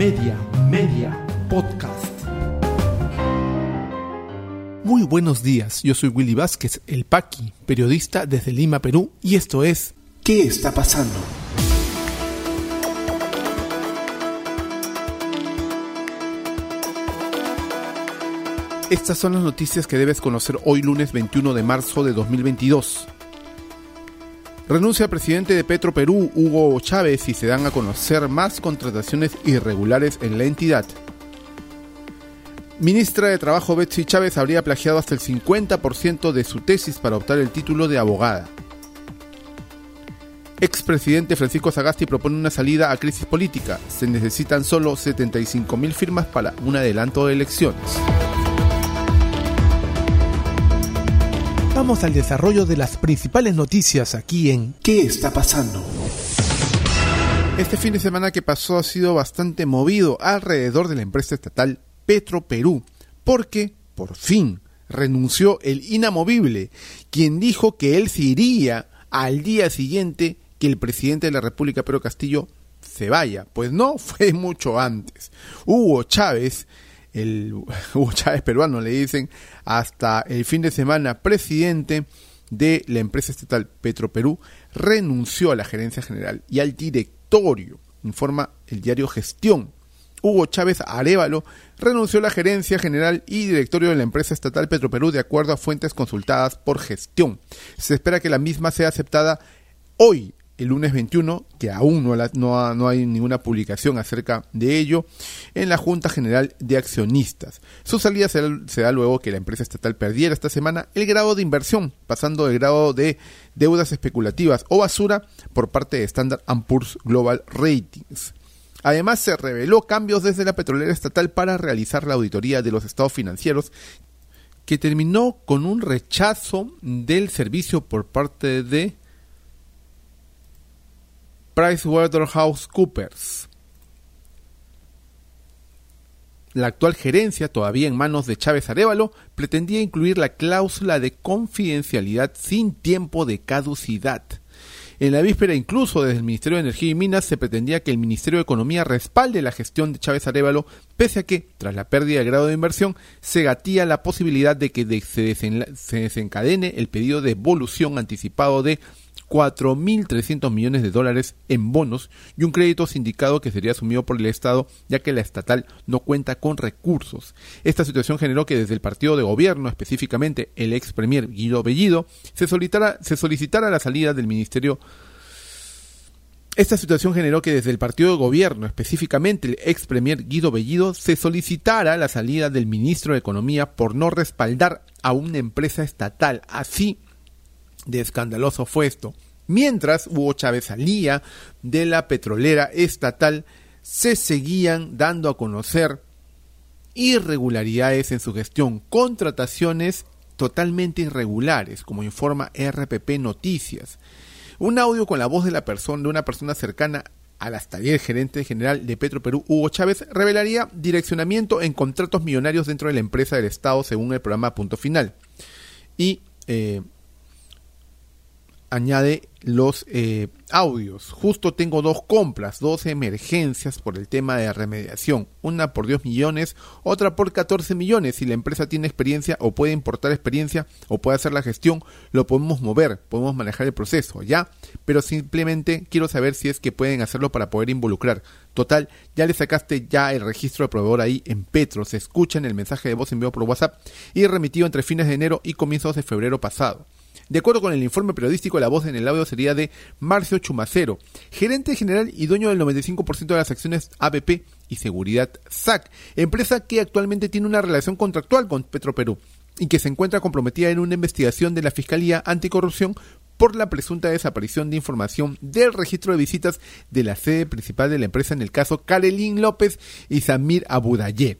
Media, Media, Podcast. Muy buenos días, yo soy Willy Vázquez, el Paqui, periodista desde Lima, Perú, y esto es ¿Qué está pasando? Estas son las noticias que debes conocer hoy lunes 21 de marzo de 2022. Renuncia presidente de Petro Perú, Hugo Chávez, y se dan a conocer más contrataciones irregulares en la entidad. Ministra de Trabajo Betsy Chávez habría plagiado hasta el 50% de su tesis para optar el título de abogada. Expresidente Francisco Sagasti propone una salida a crisis política. Se necesitan solo 75.000 firmas para un adelanto de elecciones. Vamos al desarrollo de las principales noticias aquí en ¿Qué está pasando? Este fin de semana que pasó ha sido bastante movido alrededor de la empresa estatal Petro Perú, porque por fin renunció el inamovible, quien dijo que él se iría al día siguiente que el presidente de la República, Pedro Castillo, se vaya. Pues no, fue mucho antes. Hugo Chávez el Hugo Chávez peruano, le dicen, hasta el fin de semana presidente de la empresa estatal Petroperú, renunció a la gerencia general y al directorio, informa el diario Gestión. Hugo Chávez Arevalo renunció a la gerencia general y directorio de la empresa estatal Petroperú de acuerdo a fuentes consultadas por gestión. Se espera que la misma sea aceptada hoy el lunes 21, que aún no, no, no, hay ninguna publicación acerca de ello, en la Junta General de Accionistas. Su salida se da, luego que la empresa estatal perdiera esta semana el grado de inversión, pasando del grado de deudas especulativas o basura por parte de Standard Poor's Global Ratings. Además, se reveló cambios desde la petrolera estatal para realizar la auditoría de los estados financieros que terminó con un rechazo del servicio por parte de PricewaterhouseCoopers. La actual gerencia, todavía en manos de Chávez Arevalo, pretendía incluir la cláusula de confidencialidad sin tiempo de caducidad. En la víspera, incluso desde el Ministerio de Energía y Minas, se pretendía que el Ministerio de Economía respalde la gestión de Chávez Arevalo, pese a que, tras la pérdida del grado de inversión, se gatía la posibilidad de que se, desencadene el pedido de evolución anticipado de 4.300 millones de dólares en bonos y un crédito sindicado que sería asumido por el Estado ya que la estatal no cuenta con recursos. Esta situación generó que desde el partido de gobierno, específicamente el ex premier Guido Bellido, se solicitara, se solicitara la salida del ministerio esta situación generó que desde el partido de gobierno, específicamente el ex premier Guido Bellido, se solicitara la salida del ministro de Economía por no respaldar a una empresa estatal. Así de escandaloso fue esto. Mientras Hugo Chávez salía de la petrolera estatal, se seguían dando a conocer irregularidades en su gestión, contrataciones totalmente irregulares, como informa RPP Noticias. Un audio con la voz de la persona, de una persona cercana al hasta ayer gerente general de Petro Perú, Hugo Chávez, revelaría direccionamiento en contratos millonarios dentro de la empresa del Estado según el programa Punto Final. Y eh, añade los eh, audios. Justo tengo dos compras, dos emergencias por el tema de remediación. Una por 10 millones, otra por 14 millones. Si la empresa tiene experiencia o puede importar experiencia o puede hacer la gestión, lo podemos mover, podemos manejar el proceso, ¿ya? Pero simplemente quiero saber si es que pueden hacerlo para poder involucrar. Total, ya le sacaste ya el registro de proveedor ahí en Petro. Se escucha en el mensaje de voz enviado por WhatsApp y remitido entre fines de enero y comienzos de febrero pasado. De acuerdo con el informe periodístico, la voz en el audio sería de Marcio Chumacero, gerente general y dueño del 95% de las acciones ABP y Seguridad SAC, empresa que actualmente tiene una relación contractual con Petroperú y que se encuentra comprometida en una investigación de la Fiscalía Anticorrupción por la presunta desaparición de información del registro de visitas de la sede principal de la empresa en el caso Karelin López y Samir Abudayé.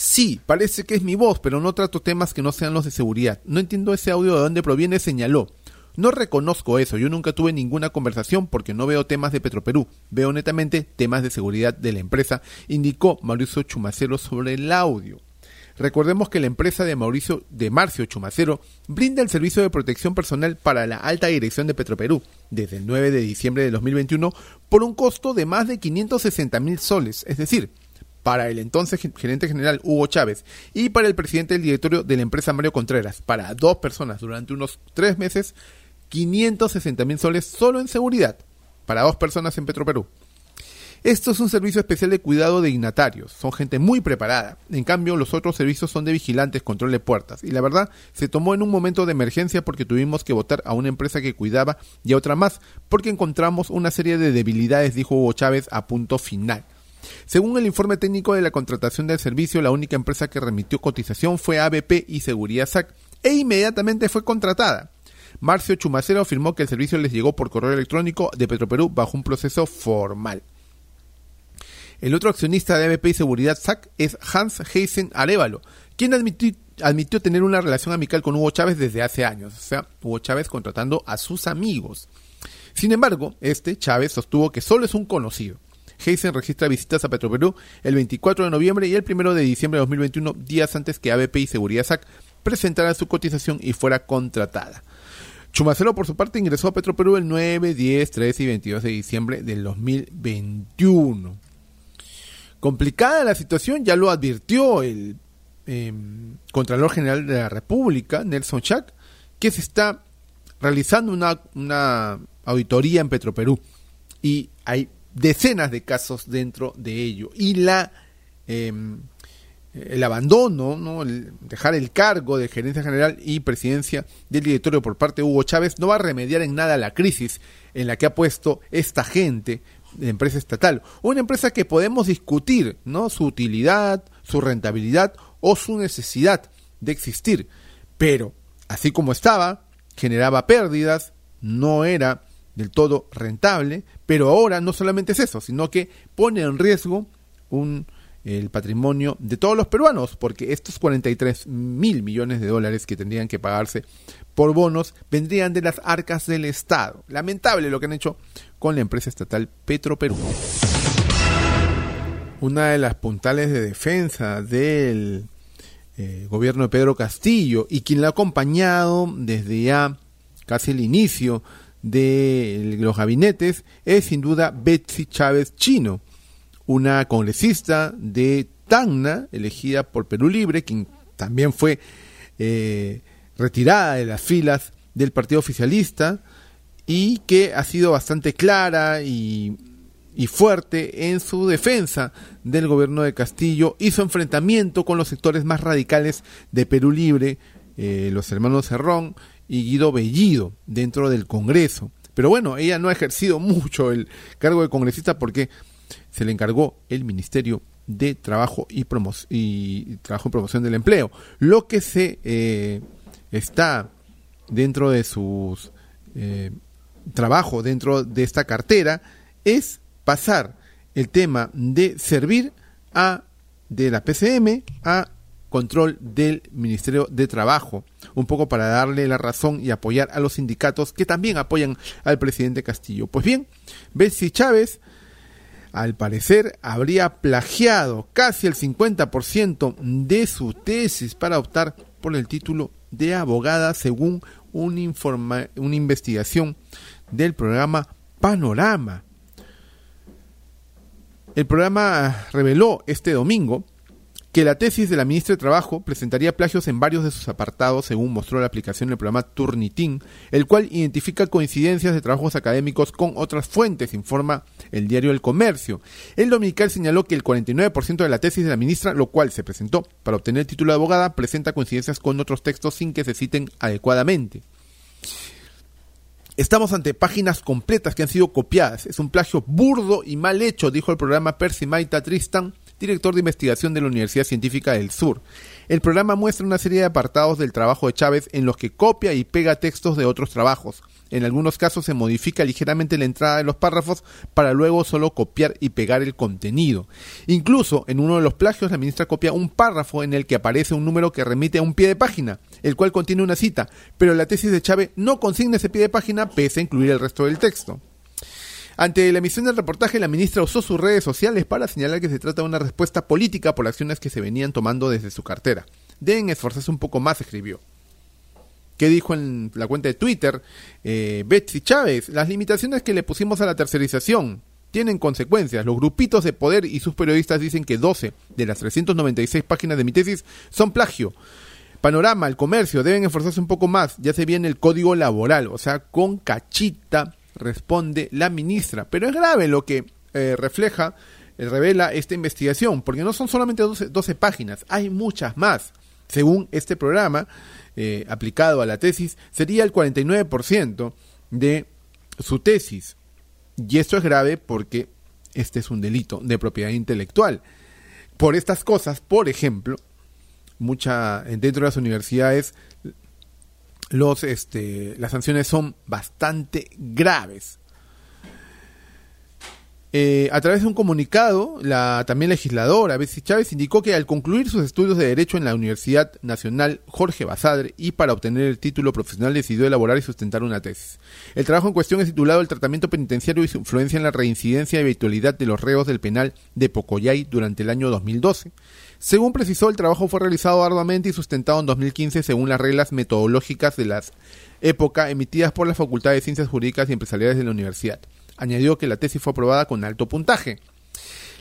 Sí, parece que es mi voz, pero no trato temas que no sean los de seguridad. No entiendo ese audio de dónde proviene, señaló. No reconozco eso, yo nunca tuve ninguna conversación porque no veo temas de Petroperú, veo netamente temas de seguridad de la empresa, indicó Mauricio Chumacero sobre el audio. Recordemos que la empresa de Mauricio de Marcio Chumacero brinda el servicio de protección personal para la alta dirección de Petroperú desde el 9 de diciembre de 2021 por un costo de más de 560 mil soles, es decir, para el entonces gerente general Hugo Chávez y para el presidente del directorio de la empresa Mario Contreras, para dos personas durante unos tres meses, 560 mil soles solo en seguridad, para dos personas en Petroperú. Esto es un servicio especial de cuidado de dignatarios, son gente muy preparada. En cambio, los otros servicios son de vigilantes, control de puertas. Y la verdad, se tomó en un momento de emergencia porque tuvimos que votar a una empresa que cuidaba y a otra más, porque encontramos una serie de debilidades, dijo Hugo Chávez a punto final. Según el informe técnico de la contratación del servicio, la única empresa que remitió cotización fue ABP y Seguridad SAC, e inmediatamente fue contratada. Marcio Chumacero afirmó que el servicio les llegó por correo electrónico de Petroperú bajo un proceso formal. El otro accionista de ABP y Seguridad SAC es Hans Heisen Arevalo, quien admitió, admitió, tener una relación amical con Hugo Chávez desde hace años, o sea, Hugo Chávez contratando a sus amigos. Sin embargo, este, Chávez, sostuvo que solo es un conocido. Heisen registra visitas a Petroperú el 24 de noviembre y el 1 de diciembre de 2021, días antes que ABP y Seguridad SAC presentaran su cotización y fuera contratada. Chumacero, por su parte, ingresó a Petroperú el 9, 10, 13 y 22 de diciembre del 2021. Complicada la situación, ya lo advirtió el em, Contralor General de la República, Nelson Chac, que se está realizando una auditoría en Petroperú. Y hay decenas de casos dentro de ello. Y la em, el abandono, ¿no? dejar el cargo de gerencia general y presidencia del directorio por parte de Hugo Chávez no va a remediar en nada la crisis en la que ha puesto esta gente de empresa estatal. Una empresa que podemos discutir ¿no? su utilidad, su rentabilidad o su necesidad de existir. Pero, así como estaba, generaba pérdidas, no era del todo rentable, pero ahora no solamente es eso, sino que pone en riesgo un, el patrimonio de todos los peruanos, porque estos 43 mil millones de dólares que tendrían que pagarse por bonos vendrían de las arcas del Estado. Lamentable lo que han hecho con la empresa estatal Petroperú. Una de las puntales de defensa del eh, gobierno de Pedro Castillo y quien la ha acompañado desde ya casi el inicio de los gabinetes es sin duda Betsy Chávez Chino, una congresista de Tacna, elegida por Perú Libre, quien también fue eh, retirada de las filas del partido oficialista y que ha sido bastante clara y, fuerte en su defensa del gobierno de Castillo y su enfrentamiento con los sectores más radicales de Perú Libre, eh, los hermanos Cerrón y Guido Bellido dentro del Congreso. Pero bueno, ella no ha ejercido mucho el cargo de congresista porque se le encargó el Ministerio de Trabajo y, y Trabajo y Promoción del Empleo. Lo que se eh, está dentro de sus eh, trabajo, dentro de esta cartera, es pasar el tema de servir a de la PCM a control del Ministerio de Trabajo, un poco para darle la razón y apoyar a los sindicatos que también apoyan al presidente Castillo. Pues bien, Betsy Chávez, al parecer, habría plagiado casi el 50% de su tesis para optar por el título de abogada según un informa una investigación del programa Panorama. El programa reveló este domingo que la tesis de la ministra de Trabajo presentaría plagios en varios de sus apartados, según mostró la aplicación del programa Turnitin, el cual identifica coincidencias de trabajos académicos con otras fuentes, informa el diario El Comercio. El dominical señaló que el 49% de la tesis de la ministra, lo cual se presentó para obtener el título de abogada, presenta coincidencias con otros textos sin que se citen adecuadamente. Estamos ante páginas completas que han sido copiadas. Es un plagio burdo y mal hecho, dijo el programa Percy Maita Tristan, director de investigación de la Universidad Científica del Sur. El programa muestra una serie de apartados del trabajo de Chávez en los que copia y pega textos de otros trabajos. En algunos casos se modifica ligeramente la entrada de los párrafos para luego solo copiar y pegar el contenido. Incluso en uno de los plagios la ministra copia un párrafo en el que aparece un número que remite a un pie de página, el cual contiene una cita, pero la tesis de Chávez no consigna ese pie de página pese a incluir el resto del texto. Ante la emisión del reportaje, la ministra usó sus redes sociales para señalar que se trata de una respuesta política por acciones que se venían tomando desde su cartera. Deben esforzarse un poco más, escribió. ¿Qué dijo en la cuenta de Twitter eh, Betsy Chávez? Las limitaciones que le pusimos a la tercerización tienen consecuencias. Los grupitos de poder y sus periodistas dicen que 12 de las 396 páginas de mi tesis son plagio. Panorama, el comercio, deben esforzarse un poco más. Ya se viene el código laboral, o sea, con cachita responde la ministra. Pero es grave lo que eh, refleja, eh, revela esta investigación, porque no son solamente 12, páginas, hay muchas más. Según este programa, eh, aplicado a la tesis, sería el 49% de su tesis. Y esto es grave porque este es un delito de propiedad intelectual. Por estas cosas, por ejemplo, mucha dentro de las universidades los este las sanciones son bastante graves eh, a través de un comunicado, la también legisladora Betsy Chávez indicó que al concluir sus estudios de Derecho en la Universidad Nacional Jorge Basadre y para obtener el título profesional decidió elaborar y sustentar una tesis. El trabajo en cuestión es titulado El tratamiento penitenciario y su influencia en la reincidencia y habitualidad de los reos del penal de Pocoyay durante el año 2012. Según precisó, el trabajo fue realizado arduamente y sustentado en 2015 según las reglas metodológicas de la época emitidas por la Facultad de Ciencias Jurídicas y Empresariales de la Universidad. Añadió que la tesis fue aprobada con alto puntaje.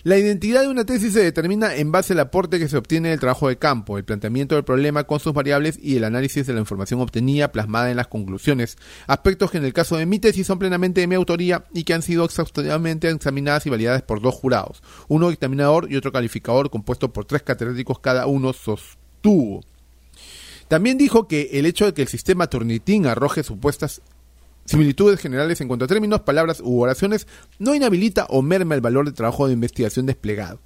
La identidad de una tesis se determina en base al aporte que se obtiene del trabajo de campo, el planteamiento del problema con sus variables y el análisis de la información obtenida plasmada en las conclusiones, aspectos que en el caso de mi tesis son plenamente de mi autoría y que han sido exhaustivamente examinadas y validadas por dos jurados, uno dictaminador y otro calificador compuesto por tres catedráticos cada uno sostuvo. También dijo que el hecho de que el sistema Turnitin arroje supuestas similitudes generales en cuanto a términos, palabras u oraciones, no inhabilita o merma el valor de trabajo de investigación desplegado.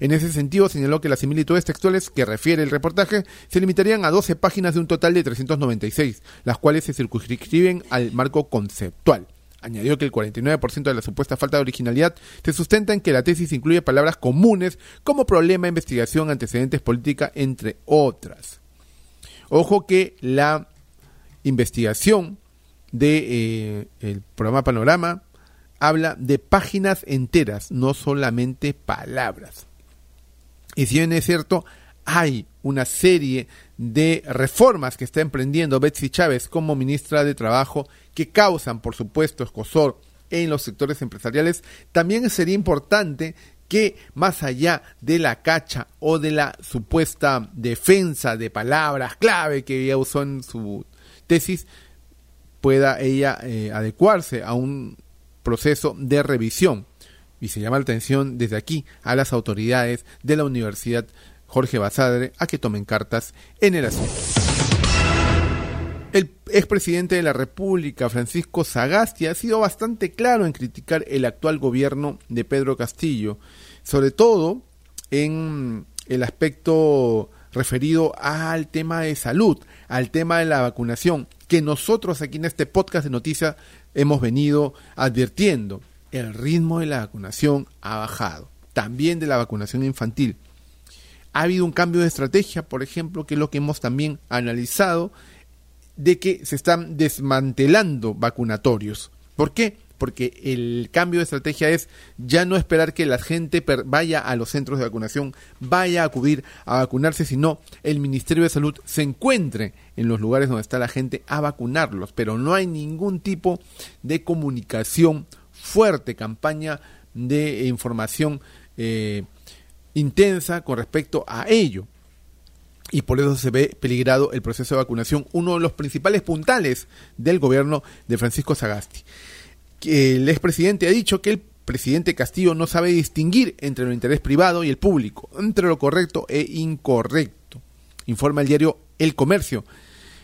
En ese sentido, señaló que las similitudes textuales que refiere el reportaje se limitarían a 12 páginas de un total de 396, las cuales se circunscriben al marco conceptual. Añadió que el 49% de la supuesta falta de originalidad se sustenta en que la tesis incluye palabras comunes como problema, investigación, antecedentes, política, entre otras. Ojo que la investigación de eh, el programa Panorama habla de páginas enteras, no solamente palabras. Y si bien es cierto, hay una serie de reformas que está emprendiendo Betsy Chávez como ministra de Trabajo que causan, por supuesto, escosor en los sectores empresariales, también sería importante que más allá de la cacha o de la supuesta defensa de palabras clave que ella usó en su tesis, pueda ella eh, adecuarse a un proceso de revisión. Y se llama la atención desde aquí a las autoridades de la Universidad Jorge Basadre a que tomen cartas en el asunto. El expresidente de la República, Francisco Sagasti, ha sido bastante claro en criticar el actual gobierno de Pedro Castillo, sobre todo en el aspecto referido al tema de salud, al tema de la vacunación que nosotros aquí en este podcast de noticias hemos venido advirtiendo. El ritmo de la vacunación ha bajado, también de la vacunación infantil. Ha habido un cambio de estrategia, por ejemplo, que es lo que hemos también analizado, de que se están desmantelando vacunatorios. ¿Por qué? Porque el cambio de estrategia es ya no esperar que la gente vaya a los centros de vacunación, vaya a acudir a vacunarse, sino el Ministerio de Salud se encuentre en los lugares donde está la gente a vacunarlos, pero no hay ningún tipo de comunicación fuerte, campaña de información eh, intensa con respecto a ello. Y por eso se ve peligrado el proceso de vacunación, uno de los principales puntales del gobierno de Francisco Sagasti el expresidente ha dicho que el presidente Castillo no sabe distinguir entre el interés privado y el público, entre lo correcto e incorrecto, informa el diario El Comercio.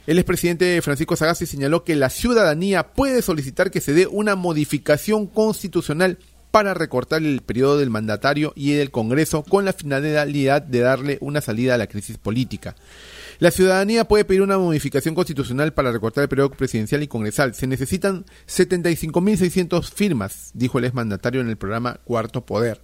El expresidente Francisco Sagasti señaló que la ciudadanía puede solicitar que se dé una modificación constitucional para recortar el periodo del mandatario y del Congreso con la finalidad de darle una salida a la crisis política. La ciudadanía puede pedir una modificación constitucional para recortar el periodo presidencial y congresal. Se necesitan 75.600 firmas, dijo el exmandatario en el programa Cuarto Poder.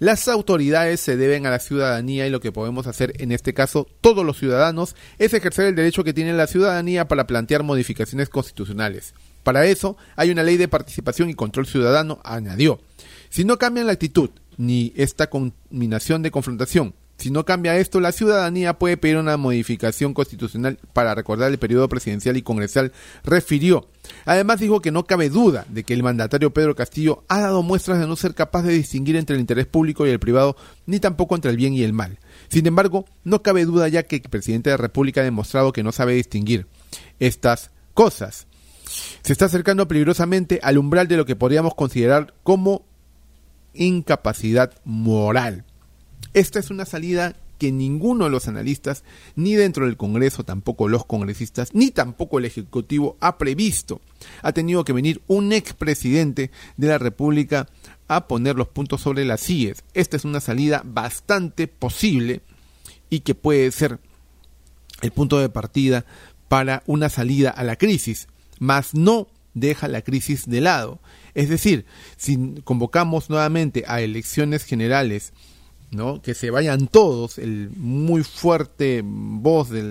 Las autoridades se deben a la ciudadanía y lo que podemos hacer en este caso todos los ciudadanos es ejercer el derecho que tiene la ciudadanía para plantear modificaciones constitucionales. Para eso hay una ley de participación y control ciudadano, añadió. Si no cambian la actitud ni esta combinación de confrontación, si no cambia esto, la ciudadanía puede pedir una modificación constitucional para recordar el periodo presidencial y congresal, refirió. Además dijo que no cabe duda de que el mandatario Pedro Castillo ha dado muestras de no ser capaz de distinguir entre el interés público y el privado, ni tampoco entre el bien y el mal. Sin embargo, no cabe duda ya que el presidente de la República ha demostrado que no sabe distinguir estas cosas. Se está acercando peligrosamente al umbral de lo que podríamos considerar como incapacidad moral. Esta es una salida que ninguno de los analistas, ni dentro del Congreso, tampoco los congresistas, ni tampoco el Ejecutivo ha previsto. Ha tenido que venir un expresidente de la República a poner los puntos sobre las sillas. Esta es una salida bastante posible y que puede ser el punto de partida para una salida a la crisis, mas no deja la crisis de lado. Es decir, si convocamos nuevamente a elecciones generales ¿no? Que se vayan todos, el muy fuerte voz de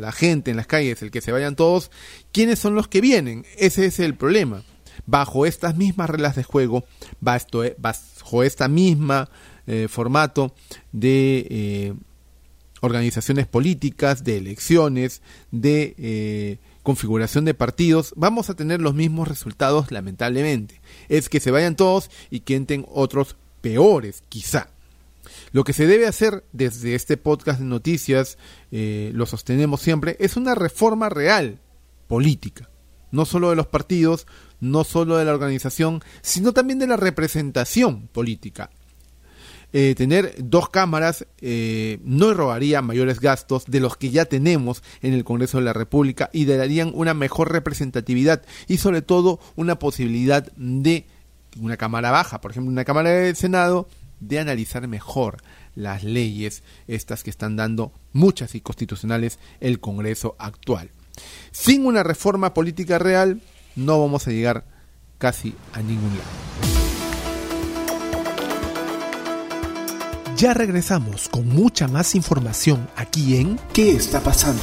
la gente en las calles, el que se vayan todos, ¿quiénes son los que vienen? Ese es el problema. Bajo estas mismas reglas de juego, bajo esta misma eh, formato de eh, organizaciones políticas, de elecciones, de eh, configuración de partidos, vamos a tener los mismos resultados lamentablemente. Es que se vayan todos y que entren otros peores, quizá. Lo que se debe hacer desde este podcast de noticias, eh, lo sostenemos siempre, es una reforma real política. No solo de los partidos, no solo de la organización, sino también de la representación política. Eh, tener dos cámaras eh, no robaría mayores gastos de los que ya tenemos en el Congreso de la República y darían una mejor representatividad y sobre todo una posibilidad de una cámara baja, por ejemplo una cámara del Senado de analizar mejor las leyes, estas que están dando muchas y constitucionales el Congreso actual. Sin una reforma política real no vamos a llegar casi a ningún lado. Ya regresamos con mucha más información aquí en ¿Qué está pasando?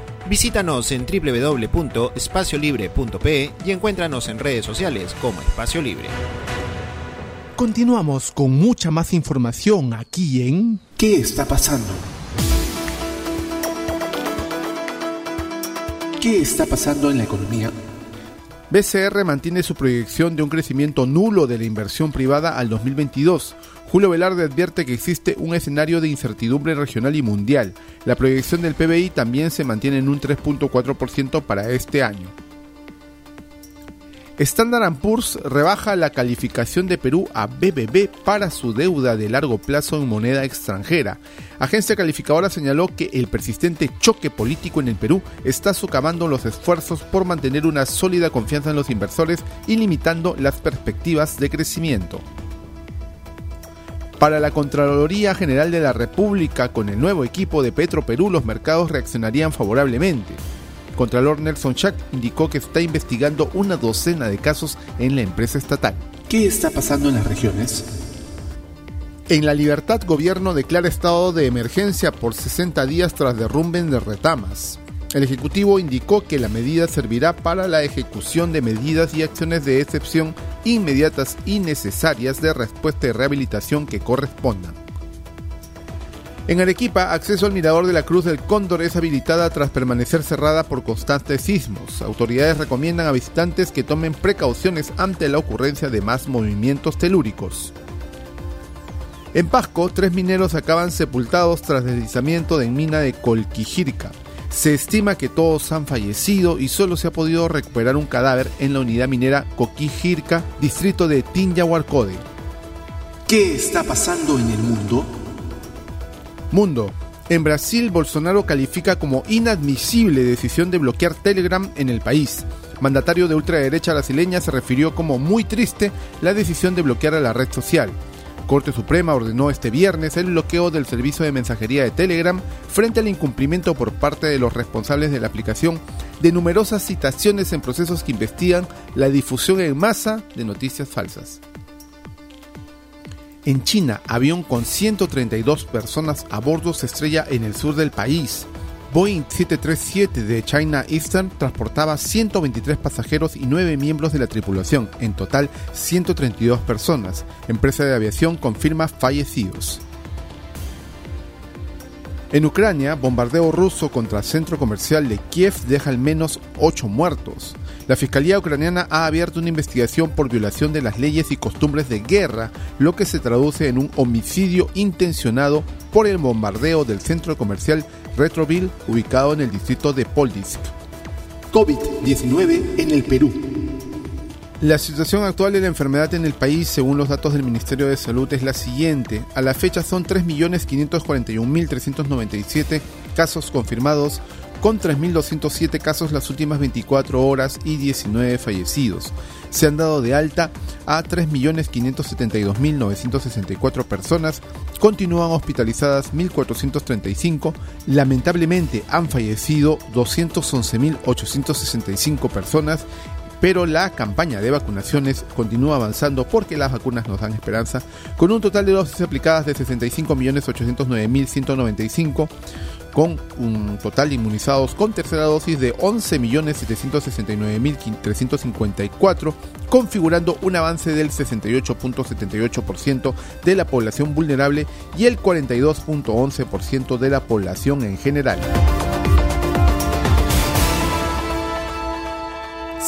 Visítanos en www.espaciolibre.pe y encuéntranos en redes sociales como Espacio Libre. Continuamos con mucha más información aquí en ¿Qué está pasando? ¿Qué está pasando en la economía? BCR mantiene su proyección de un crecimiento nulo de la inversión privada al 2022 Julio Velarde advierte que existe un escenario de incertidumbre regional y mundial. La proyección del PBI también se mantiene en un 3.4% para este año. Standard Poor's rebaja la calificación de Perú a BBB para su deuda de largo plazo en moneda extranjera. Agencia calificadora señaló que el persistente choque político en el Perú está socavando los esfuerzos por mantener una sólida confianza en los inversores y limitando las perspectivas de crecimiento. Para la Contraloría General de la República, con el nuevo equipo de Petro Perú, los mercados reaccionarían favorablemente. Contralor Nelson Schack indicó que está investigando una docena de casos en la empresa estatal. ¿Qué está pasando en las regiones? En La Libertad, gobierno declara estado de emergencia por 60 días tras derrumben de retamas. El Ejecutivo indicó que la medida servirá para la ejecución de medidas y acciones de excepción inmediatas y necesarias de respuesta y rehabilitación que correspondan. En Arequipa, acceso al mirador de la Cruz del Cóndor es habilitada tras permanecer cerrada por constantes sismos. Autoridades recomiendan a visitantes que tomen precauciones ante la ocurrencia de más movimientos telúricos. En Pasco, tres mineros acaban sepultados tras deslizamiento de mina de Colquijirca. Se estima que todos han fallecido y solo se ha podido recuperar un cadáver en la unidad minera Coquijirca, distrito de Tinyahuarcode. ¿Qué está pasando en el mundo? Mundo. En Brasil, Bolsonaro califica como inadmisible decisión de bloquear Telegram en el país. Mandatario de ultraderecha brasileña se refirió como muy triste la decisión de bloquear a la red social. Corte Suprema ordenó este viernes el bloqueo del servicio de mensajería de Telegram frente al incumplimiento por parte de los responsables de la aplicación de numerosas citaciones en procesos que investigan la difusión en masa de noticias falsas. En China, avión con 132 personas a bordo se estrella en el sur del país. Boeing 737 de China Eastern transportaba 123 pasajeros y 9 miembros de la tripulación, en total 132 personas. Empresa de aviación confirma fallecidos. En Ucrania, bombardeo ruso contra centro comercial de Kiev deja al menos 8 muertos. La Fiscalía ucraniana ha abierto una investigación por violación de las leyes y costumbres de guerra, lo que se traduce en un homicidio intencionado por el bombardeo del centro comercial Retroville, ubicado en el distrito de Poldisk. COVID-19 en el Perú. La situación actual de la enfermedad en el país, según los datos del Ministerio de Salud, es la siguiente. A la fecha son 3.541.397 casos confirmados, con 3.207 casos las últimas 24 horas y 19 fallecidos. Se han dado de alta a 3.572.964 personas, continúan hospitalizadas 1.435, lamentablemente han fallecido 211.865 personas pero la campaña de vacunaciones continúa avanzando porque las vacunas nos dan esperanza, con un total de dosis aplicadas de 65.809.195, con un total de inmunizados con tercera dosis de 11.769.354, configurando un avance del 68.78% de la población vulnerable y el 42.11% de la población en general.